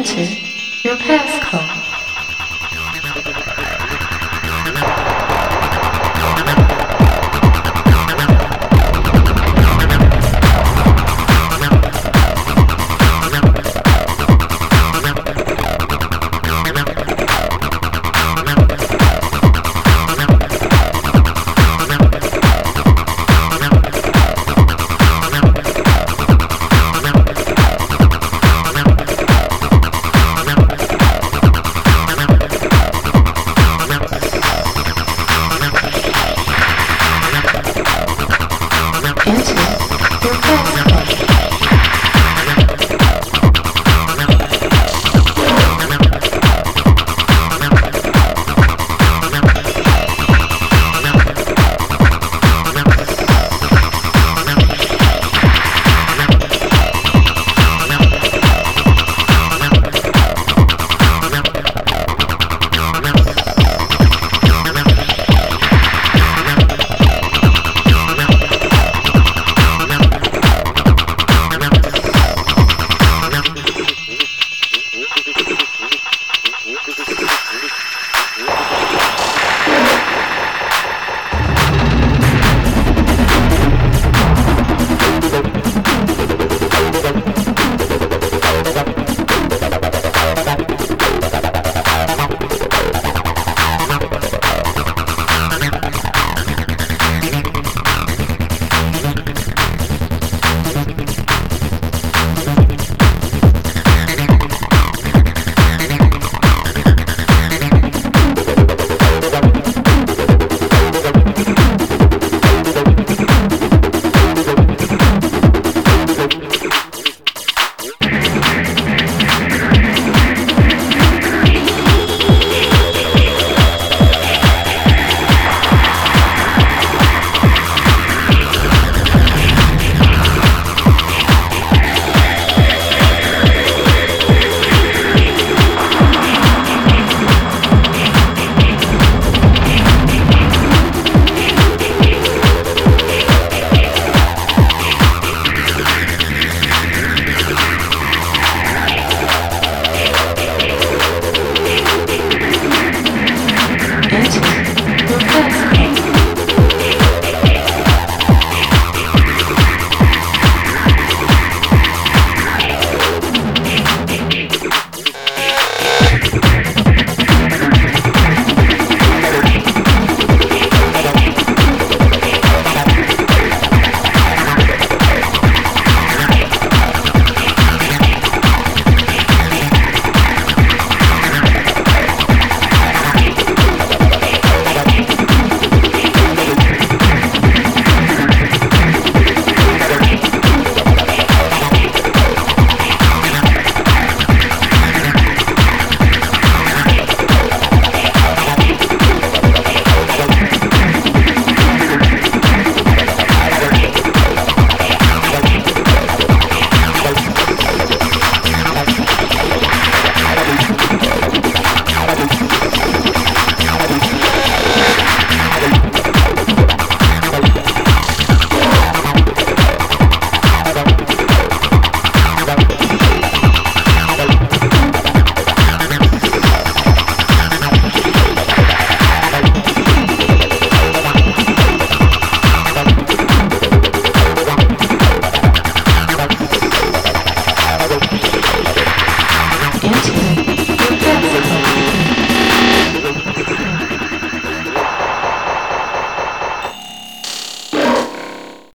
enter your passcode.